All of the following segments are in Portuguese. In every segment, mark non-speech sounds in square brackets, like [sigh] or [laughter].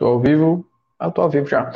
Estou ao vivo. Ah, estou ao vivo já.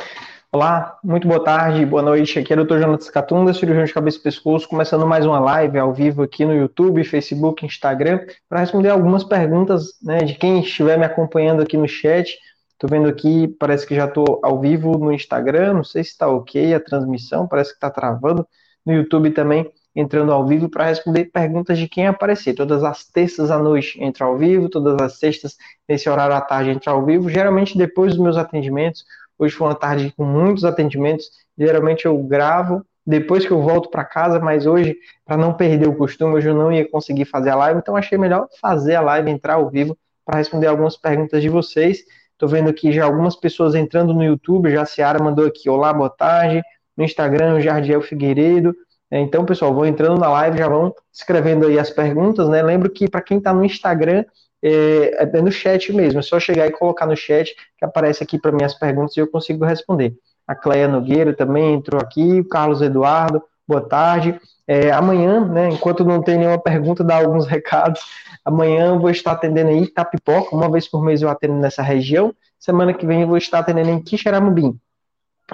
Olá, muito boa tarde, boa noite. Aqui é o Dr. Jonathan Catunda, cirurgião de cabeça e pescoço, começando mais uma live ao vivo aqui no YouTube, Facebook, Instagram, para responder algumas perguntas né, de quem estiver me acompanhando aqui no chat. Estou vendo aqui, parece que já estou ao vivo no Instagram, não sei se está ok a transmissão, parece que está travando. No YouTube também, entrando ao vivo para responder perguntas de quem aparecer. Todas as terças à noite entra ao vivo, todas as sextas, nesse horário à tarde, entra ao vivo, geralmente depois dos meus atendimentos Hoje foi uma tarde com muitos atendimentos. Geralmente eu gravo depois que eu volto para casa, mas hoje, para não perder o costume, hoje eu não ia conseguir fazer a live, então achei melhor fazer a live, entrar ao vivo para responder algumas perguntas de vocês. Estou vendo aqui já algumas pessoas entrando no YouTube, já a Ciara mandou aqui, olá, boa tarde. No Instagram, o Jardiel Figueiredo. É, então, pessoal, vão entrando na live, já vão escrevendo aí as perguntas, né? Lembro que para quem está no Instagram, é, é no chat mesmo, é só chegar e colocar no chat que aparece aqui para mim as perguntas e eu consigo responder. A Cleia Nogueira também entrou aqui, o Carlos Eduardo, boa tarde. É, amanhã, né, enquanto não tem nenhuma pergunta, dá alguns [laughs] recados. Amanhã vou estar atendendo em Itapipoca, uma vez por mês eu atendo nessa região. Semana que vem eu vou estar atendendo em Quixeramobim.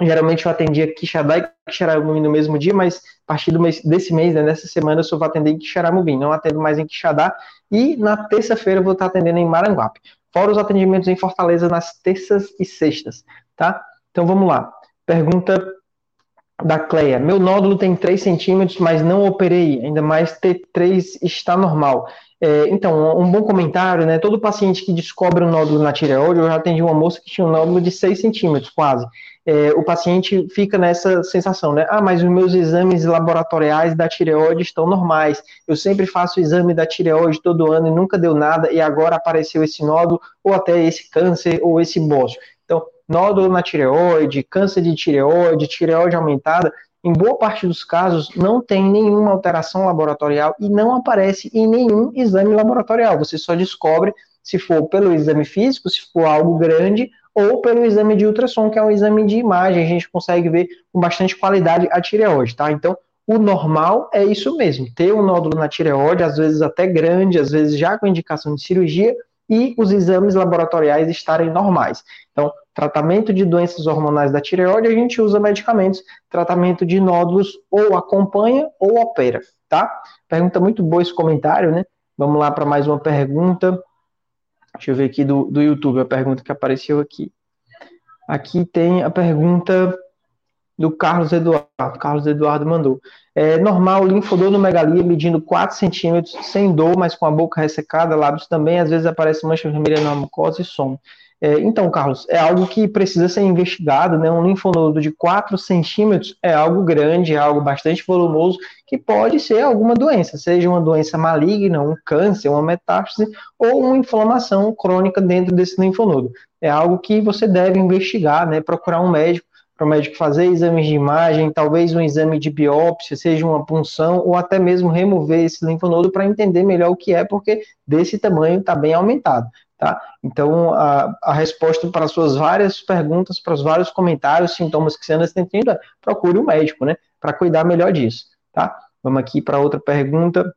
Geralmente eu atendia Quixadá e Quixeramobim no mesmo dia, mas a partir mês, desse mês, né, dessa semana, eu só vou atender em Quixeramobim, não atendo mais em Quixadá. E na terça-feira eu vou estar atendendo em Maranguape. Fora os atendimentos em Fortaleza nas terças e sextas, tá? Então vamos lá. Pergunta da Cleia. Meu nódulo tem 3 centímetros, mas não operei, ainda mais T3 está normal. É, então, um bom comentário, né? Todo paciente que descobre um nódulo na tireoide, eu já atendi uma moça que tinha um nódulo de 6 centímetros, quase é, o paciente fica nessa sensação, né? Ah, mas os meus exames laboratoriais da tireoide estão normais. Eu sempre faço exame da tireoide todo ano e nunca deu nada, e agora apareceu esse nódulo, ou até esse câncer, ou esse bócio. Então, nódulo na tireoide, câncer de tireoide, tireoide aumentada, em boa parte dos casos, não tem nenhuma alteração laboratorial e não aparece em nenhum exame laboratorial. Você só descobre se for pelo exame físico, se for algo grande, ou pelo exame de ultrassom, que é um exame de imagem, a gente consegue ver com bastante qualidade a tireoide, tá? Então, o normal é isso mesmo, ter um nódulo na tireoide, às vezes até grande, às vezes já com indicação de cirurgia, e os exames laboratoriais estarem normais. Então, tratamento de doenças hormonais da tireoide, a gente usa medicamentos, tratamento de nódulos ou acompanha ou opera, tá? Pergunta muito boa esse comentário, né? Vamos lá para mais uma pergunta. Deixa eu ver aqui do, do YouTube a pergunta que apareceu aqui. Aqui tem a pergunta do Carlos Eduardo. Carlos Eduardo mandou. É normal linfodonomegalia medindo 4 centímetros, sem dor, mas com a boca ressecada, lábios também, às vezes aparece mancha vermelha na mucosa e som. É, então, Carlos, é algo que precisa ser investigado, né? Um linfonodo de 4 centímetros é algo grande, é algo bastante volumoso, que pode ser alguma doença, seja uma doença maligna, um câncer, uma metástase, ou uma inflamação crônica dentro desse linfonodo. É algo que você deve investigar, né? Procurar um médico, para o médico fazer exames de imagem, talvez um exame de biópsia, seja uma punção, ou até mesmo remover esse linfonodo para entender melhor o que é, porque desse tamanho está bem aumentado. Tá? Então, a, a resposta para as suas várias perguntas, para os vários comentários, sintomas que você anda sentindo, é procure um médico, né? Para cuidar melhor disso, tá? Vamos aqui para outra pergunta.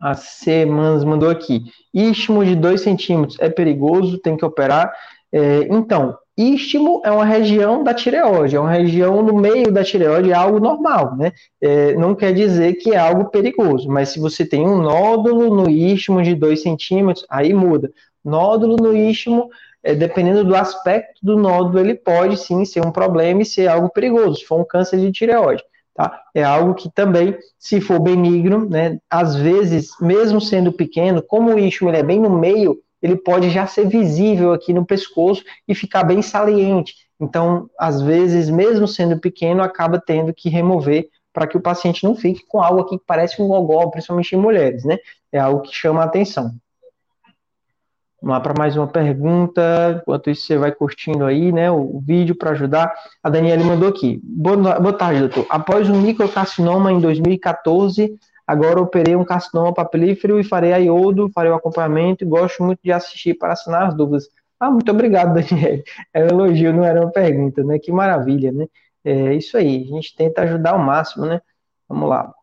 A Semans mandou aqui. Istmo de 2 centímetros é perigoso, tem que operar. É, então, istmo é uma região da tireoide, é uma região no meio da tireoide, é algo normal, né? É, não quer dizer que é algo perigoso, mas se você tem um nódulo no istmo de 2 centímetros, aí muda. Nódulo no istmo, é, dependendo do aspecto do nódulo, ele pode sim ser um problema e ser algo perigoso, se for um câncer de tireoide. Tá? É algo que também, se for benigno, né, às vezes, mesmo sendo pequeno, como o istmo ele é bem no meio, ele pode já ser visível aqui no pescoço e ficar bem saliente. Então, às vezes, mesmo sendo pequeno, acaba tendo que remover para que o paciente não fique com algo aqui que parece um gogó, principalmente em mulheres, né? É algo que chama a atenção. Vamos lá para mais uma pergunta. Enquanto isso, você vai curtindo aí, né, o vídeo para ajudar. A Daniela mandou aqui. Boa, boa tarde, doutor. Após um microcarcinoma em 2014, agora operei um carcinoma papilífero e farei a iodo, farei o acompanhamento e gosto muito de assistir para assinar as dúvidas. Ah, muito obrigado, [laughs] Daniela. É um elogio, não era uma pergunta, né? Que maravilha, né? É isso aí. A gente tenta ajudar ao máximo, né? Vamos lá.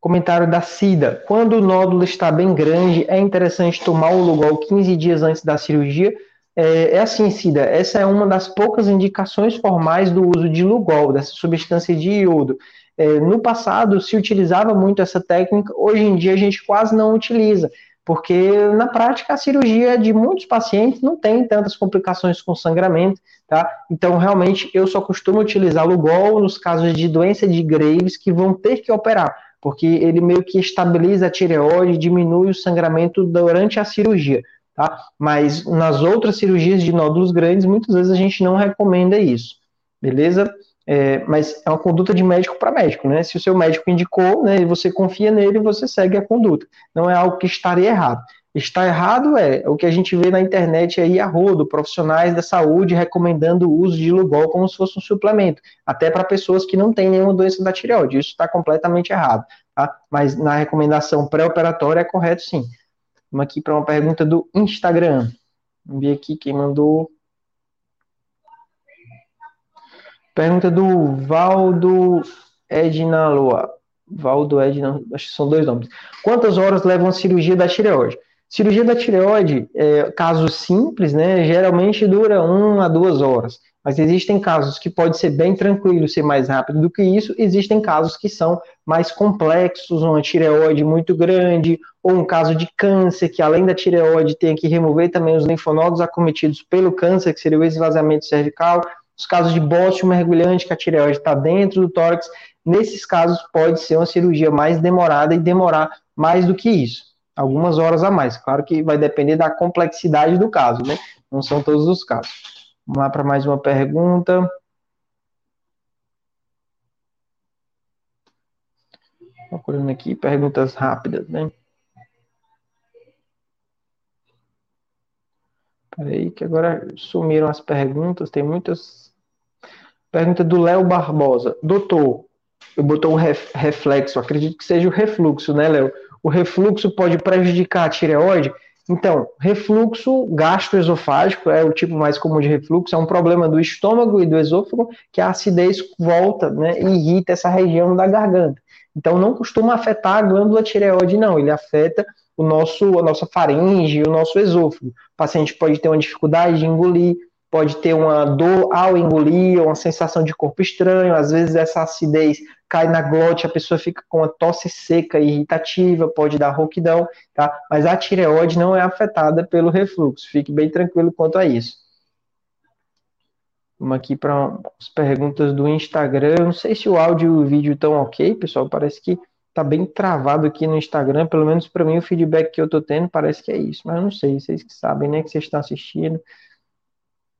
Comentário da Cida. Quando o nódulo está bem grande, é interessante tomar o Lugol 15 dias antes da cirurgia. é, é assim, Cida, essa é uma das poucas indicações formais do uso de Lugol, dessa substância de iodo. É, no passado se utilizava muito essa técnica, hoje em dia a gente quase não utiliza, porque na prática a cirurgia de muitos pacientes não tem tantas complicações com sangramento, tá? Então realmente eu só costumo utilizar Lugol nos casos de doença de Graves que vão ter que operar, porque ele meio que estabiliza a tireoide, diminui o sangramento durante a cirurgia, tá? Mas nas outras cirurgias de nódulos grandes, muitas vezes a gente não recomenda isso, beleza? É, mas é uma conduta de médico para médico, né? Se o seu médico indicou, né, e você confia nele, você segue a conduta. Não é algo que estaria errado. Está errado é o que a gente vê na internet aí a rodo, profissionais da saúde recomendando o uso de Lugol como se fosse um suplemento, até para pessoas que não têm nenhuma doença da tireoide. Isso está completamente errado, tá? Mas na recomendação pré-operatória é correto sim. Vamos aqui para uma pergunta do Instagram. Vamos ver aqui quem mandou Pergunta do Valdo Edna Lua. Valdo Edna, acho que são dois nomes. Quantas horas levam a cirurgia da tireoide? Cirurgia da tireoide, é, caso simples, né, geralmente dura uma a duas horas. Mas existem casos que pode ser bem tranquilo, ser mais rápido do que isso. Existem casos que são mais complexos, uma tireoide muito grande, ou um caso de câncer, que além da tireoide tem que remover também os linfonodos acometidos pelo câncer, que seria o esvaziamento cervical. Os casos de bócio mergulhante, que a tireoide está dentro do tórax, nesses casos pode ser uma cirurgia mais demorada e demorar mais do que isso, algumas horas a mais. Claro que vai depender da complexidade do caso, né? Não são todos os casos. Vamos lá para mais uma pergunta. Procurando aqui perguntas rápidas, né? Peraí, que agora sumiram as perguntas, tem muitas Pergunta do Léo Barbosa. Doutor, eu botou um reflexo, acredito que seja o refluxo, né, Léo? O refluxo pode prejudicar a tireoide? Então, refluxo gastroesofágico é o tipo mais comum de refluxo, é um problema do estômago e do esôfago que a acidez volta né, e irrita essa região da garganta. Então, não costuma afetar a glândula tireoide, não, ele afeta o nosso, a nossa faringe, o nosso esôfago. O paciente pode ter uma dificuldade de engolir, pode ter uma dor ao engolir, uma sensação de corpo estranho, às vezes essa acidez cai na glote, a pessoa fica com uma tosse seca e irritativa, pode dar rouquidão, tá? Mas a tireoide não é afetada pelo refluxo, fique bem tranquilo quanto a isso. Vamos aqui para as perguntas do Instagram. Não sei se o áudio e o vídeo estão ok, pessoal. Parece que tá bem travado aqui no Instagram. Pelo menos para mim, o feedback que eu tô tendo parece que é isso. Mas eu não sei, vocês que sabem, né? Que vocês estão assistindo.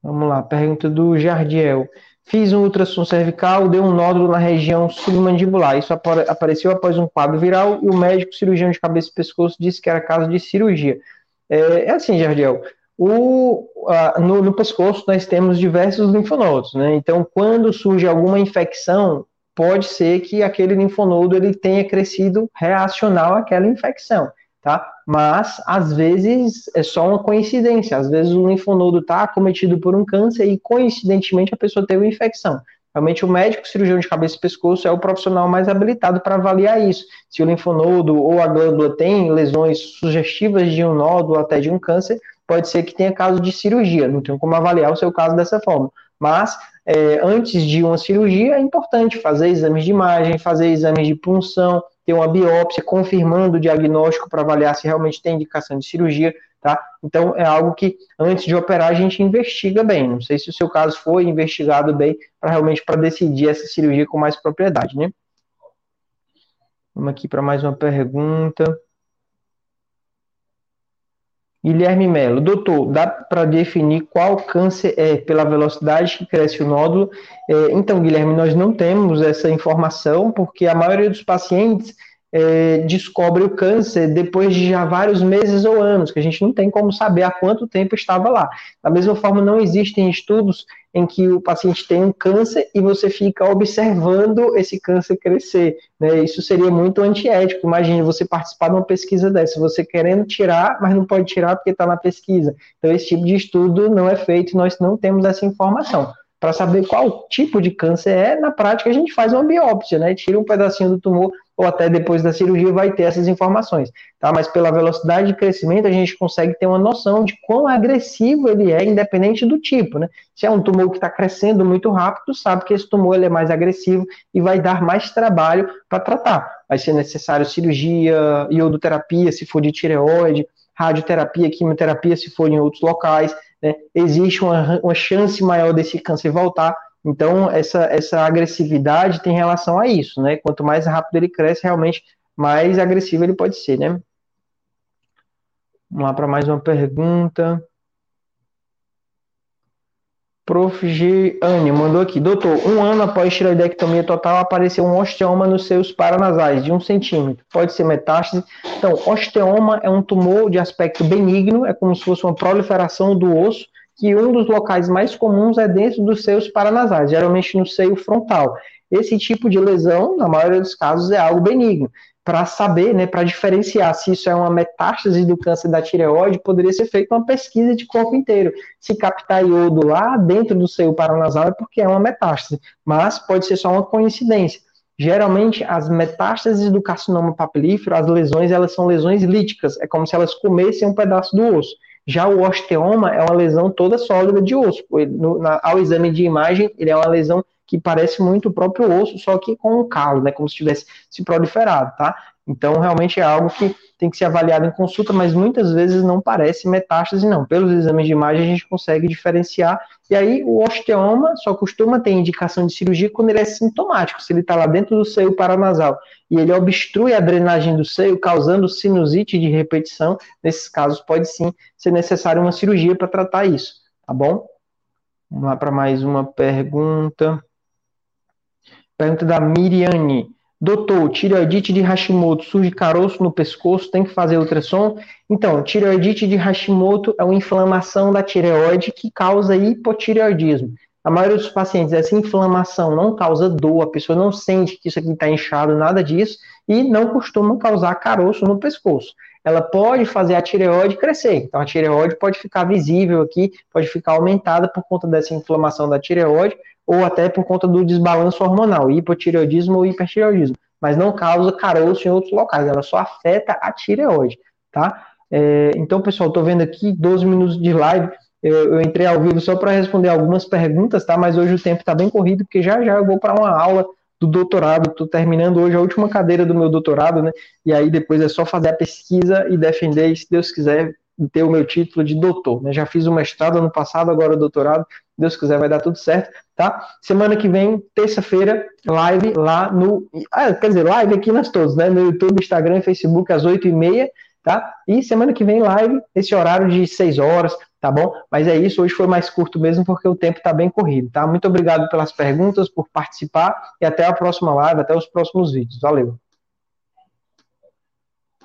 Vamos lá, pergunta do Jardiel. Fiz um ultrassom cervical, deu um nódulo na região submandibular. Isso apareceu após um quadro viral e o médico cirurgião de cabeça e pescoço disse que era caso de cirurgia. É, é assim, Jardiel. O, a, no, no, pescoço nós temos diversos linfonodos, né? Então, quando surge alguma infecção, pode ser que aquele linfonodo ele tenha crescido reacional àquela infecção tá? Mas às vezes é só uma coincidência, às vezes o linfonodo está acometido por um câncer e coincidentemente a pessoa teve uma infecção. Realmente o médico cirurgião de cabeça e pescoço é o profissional mais habilitado para avaliar isso. Se o linfonodo ou a glândula tem lesões sugestivas de um nódulo até de um câncer, pode ser que tenha caso de cirurgia. Não tem como avaliar o seu caso dessa forma. Mas é, antes de uma cirurgia é importante fazer exames de imagem, fazer exames de punção, ter uma biópsia confirmando o diagnóstico para avaliar se realmente tem indicação de cirurgia, tá? Então é algo que antes de operar a gente investiga bem. Não sei se o seu caso foi investigado bem para realmente para decidir essa cirurgia com mais propriedade, né? Vamos aqui para mais uma pergunta. Guilherme Melo, doutor, dá para definir qual câncer é pela velocidade que cresce o nódulo? É, então, Guilherme, nós não temos essa informação, porque a maioria dos pacientes é, descobre o câncer depois de já vários meses ou anos, que a gente não tem como saber há quanto tempo estava lá. Da mesma forma, não existem estudos em que o paciente tem um câncer e você fica observando esse câncer crescer. Né? Isso seria muito antiético. Imagine você participar de uma pesquisa dessa, você querendo tirar, mas não pode tirar porque está na pesquisa. Então, esse tipo de estudo não é feito, nós não temos essa informação. Para saber qual tipo de câncer é, na prática a gente faz uma biópsia, né? Tira um pedacinho do tumor ou até depois da cirurgia vai ter essas informações, tá? Mas pela velocidade de crescimento a gente consegue ter uma noção de quão agressivo ele é, independente do tipo, né? Se é um tumor que está crescendo muito rápido, sabe que esse tumor ele é mais agressivo e vai dar mais trabalho para tratar. Vai ser necessário cirurgia, iodoterapia, se for de tireoide, radioterapia, quimioterapia, se for em outros locais, né? Existe uma, uma chance maior desse câncer voltar então, essa, essa agressividade tem relação a isso, né? Quanto mais rápido ele cresce, realmente mais agressivo ele pode ser, né? Vamos lá para mais uma pergunta. Prof. Giane mandou aqui, doutor, um ano após tiroidectomia total apareceu um osteoma nos seus paranasais, de um centímetro. Pode ser metástase? Então, osteoma é um tumor de aspecto benigno, é como se fosse uma proliferação do osso, que um dos locais mais comuns é dentro dos seios paranasais, geralmente no seio frontal. Esse tipo de lesão, na maioria dos casos, é algo benigno. Para saber, né, para diferenciar se isso é uma metástase do câncer da tireoide, poderia ser feita uma pesquisa de corpo inteiro. Se captar iodo lá dentro do seio paranasal é porque é uma metástase, mas pode ser só uma coincidência. Geralmente, as metástases do carcinoma papilífero, as lesões, elas são lesões líticas, é como se elas comessem um pedaço do osso. Já o osteoma é uma lesão toda sólida de osso. No, na, ao exame de imagem, ele é uma lesão que parece muito o próprio osso, só que com um calo, né, como se tivesse se proliferado, tá? Então, realmente é algo que tem que ser avaliado em consulta, mas muitas vezes não parece metástase, não. Pelos exames de imagem a gente consegue diferenciar. E aí, o osteoma só costuma ter indicação de cirurgia quando ele é sintomático, se ele está lá dentro do seio paranasal e ele obstrui a drenagem do seio, causando sinusite de repetição. Nesses casos, pode sim ser necessário uma cirurgia para tratar isso, tá bom? Vamos lá para mais uma pergunta. Pergunta da Miriane. Doutor, tireoidite de Hashimoto, surge caroço no pescoço, tem que fazer ultrassom? Então, tireoidite de Hashimoto é uma inflamação da tireoide que causa hipotireoidismo. A maioria dos pacientes, essa inflamação não causa dor, a pessoa não sente que isso aqui está inchado, nada disso, e não costuma causar caroço no pescoço. Ela pode fazer a tireoide crescer, então a tireoide pode ficar visível aqui, pode ficar aumentada por conta dessa inflamação da tireoide, ou até por conta do desbalanço hormonal, hipotireoidismo ou hipertireoidismo, mas não causa caroço em outros locais, ela só afeta a tireoide, tá? É, então, pessoal, estou vendo aqui 12 minutos de live, eu, eu entrei ao vivo só para responder algumas perguntas, tá? Mas hoje o tempo está bem corrido, porque já já eu vou para uma aula do doutorado, estou terminando hoje a última cadeira do meu doutorado, né? E aí depois é só fazer a pesquisa e defender, e se Deus quiser, ter o meu título de doutor. Né? Já fiz o mestrado ano passado, agora o doutorado. Deus quiser, vai dar tudo certo, tá? Semana que vem, terça-feira, live lá no. Ah, quer dizer, live aqui nas todos, né? No YouTube, Instagram Facebook, às 8h30, tá? E semana que vem, live, esse horário de 6 horas, tá bom? Mas é isso, hoje foi mais curto mesmo, porque o tempo está bem corrido, tá? Muito obrigado pelas perguntas, por participar, e até a próxima live, até os próximos vídeos. Valeu!